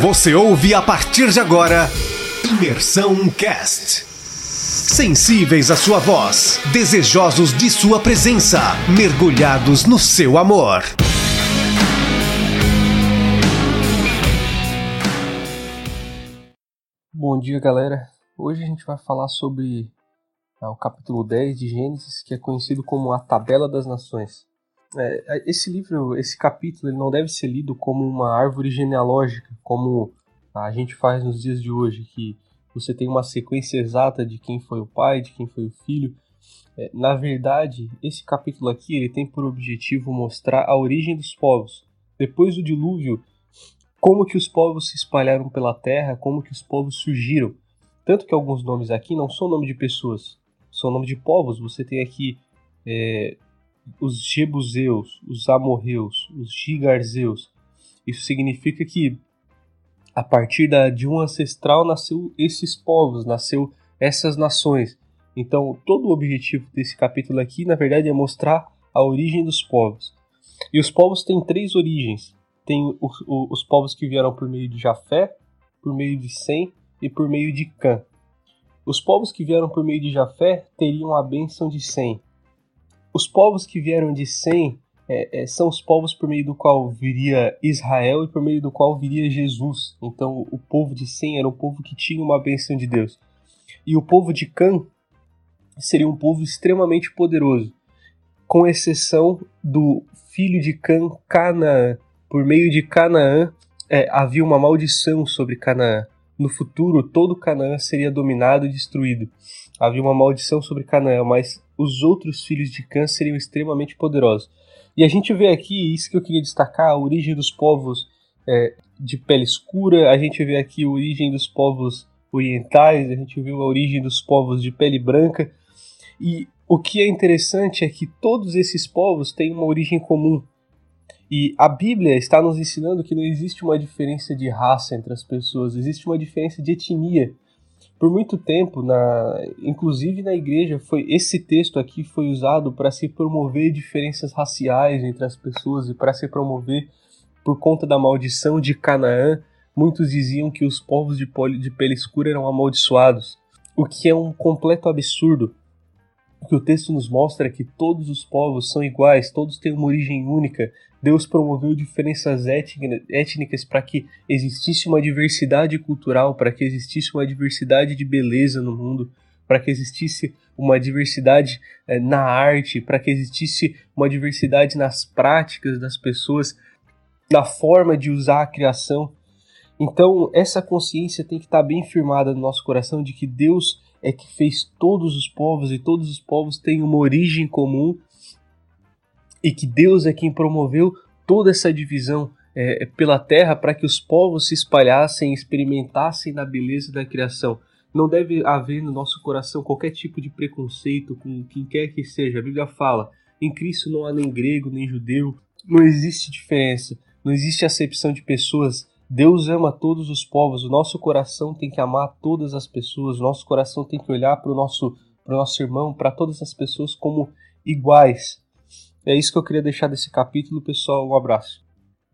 Você ouve a partir de agora Imersão Cast. Sensíveis à sua voz, desejosos de sua presença, mergulhados no seu amor. Bom dia, galera. Hoje a gente vai falar sobre ah, o capítulo 10 de Gênesis, que é conhecido como a Tabela das Nações. É, esse livro, esse capítulo, ele não deve ser lido como uma árvore genealógica, como a gente faz nos dias de hoje, que você tem uma sequência exata de quem foi o pai, de quem foi o filho. É, na verdade, esse capítulo aqui ele tem por objetivo mostrar a origem dos povos. Depois do dilúvio, como que os povos se espalharam pela terra, como que os povos surgiram. Tanto que alguns nomes aqui não são nome de pessoas, são nome de povos. Você tem aqui é, os Jebuseus, os Amorreus, os Gigarzeus. Isso significa que a partir da, de um ancestral nasceu esses povos, nasceu essas nações. Então, todo o objetivo desse capítulo aqui, na verdade, é mostrar a origem dos povos. E os povos têm três origens. Tem os, os povos que vieram por meio de Jafé, por meio de Sem e por meio de Cã. Os povos que vieram por meio de Jafé teriam a bênção de Sem. Os povos que vieram de Sem é, é, são os povos por meio do qual viria Israel e por meio do qual viria Jesus. Então, o povo de Sem era um povo que tinha uma bênção de Deus. E o povo de Cã seria um povo extremamente poderoso, com exceção do filho de Cã, Canaã. Por meio de Canaã, é, havia uma maldição sobre Canaã. No futuro, todo Canaã seria dominado e destruído. Havia uma maldição sobre Canaã, mas os outros filhos de Cã seriam extremamente poderosos. E a gente vê aqui, isso que eu queria destacar, a origem dos povos é, de pele escura, a gente vê aqui a origem dos povos orientais, a gente vê a origem dos povos de pele branca. E o que é interessante é que todos esses povos têm uma origem comum. E a Bíblia está nos ensinando que não existe uma diferença de raça entre as pessoas, existe uma diferença de etnia por muito tempo, na, inclusive na igreja, foi esse texto aqui foi usado para se promover diferenças raciais entre as pessoas e para se promover por conta da maldição de Canaã. Muitos diziam que os povos de, de pele escura eram amaldiçoados, o que é um completo absurdo. O que o texto nos mostra é que todos os povos são iguais, todos têm uma origem única, Deus promoveu diferenças étnicas para que existisse uma diversidade cultural, para que existisse uma diversidade de beleza no mundo, para que existisse uma diversidade é, na arte, para que existisse uma diversidade nas práticas das pessoas, na forma de usar a criação. Então, essa consciência tem que estar bem firmada no nosso coração de que Deus é que fez todos os povos e todos os povos têm uma origem comum e que Deus é quem promoveu toda essa divisão é, pela terra para que os povos se espalhassem, experimentassem da beleza da criação. Não deve haver no nosso coração qualquer tipo de preconceito com quem quer que seja. A Bíblia fala: em Cristo não há nem grego nem judeu, não existe diferença, não existe acepção de pessoas. Deus ama todos os povos, o nosso coração tem que amar todas as pessoas, o nosso coração tem que olhar para o nosso, nosso irmão, para todas as pessoas como iguais. É isso que eu queria deixar desse capítulo, pessoal. Um abraço.